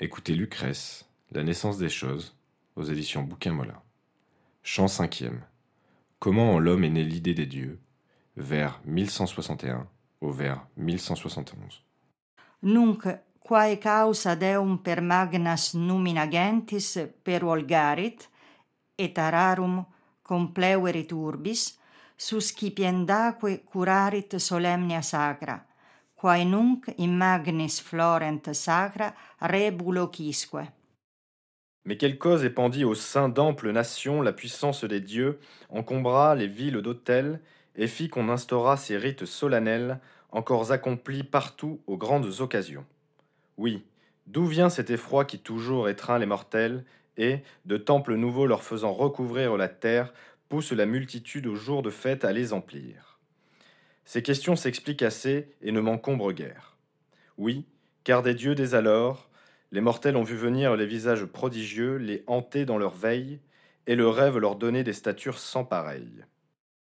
Écoutez Lucrèce, La naissance des choses, aux éditions Bouquin Molin. Chant cinquième. Comment en l'homme est née l'idée des dieux, vers 1161 au vers 1171. Nunc quae causa deum per magnas numina gentis per volgarit, et ararum compleuerit urbis, suscipiendaque curarit solemnia sacra, quae nunc in magnis florent sacra rebulo quisque. Mais quelle cause épandit au sein d'amples nations la puissance des dieux, encombra les villes d'autels, et fit qu'on instaura ces rites solennels, encore accomplis partout aux grandes occasions. Oui, d'où vient cet effroi qui toujours étreint les mortels, et, de temples nouveaux leur faisant recouvrir la terre, pousse la multitude au jour de fête à les emplir Ces questions s'expliquent assez et ne m'encombrent guère. Oui, car des dieux dès alors, les mortels ont vu venir les visages prodigieux, les hanter dans leur veille, et le rêve leur donner des statures sans pareilles.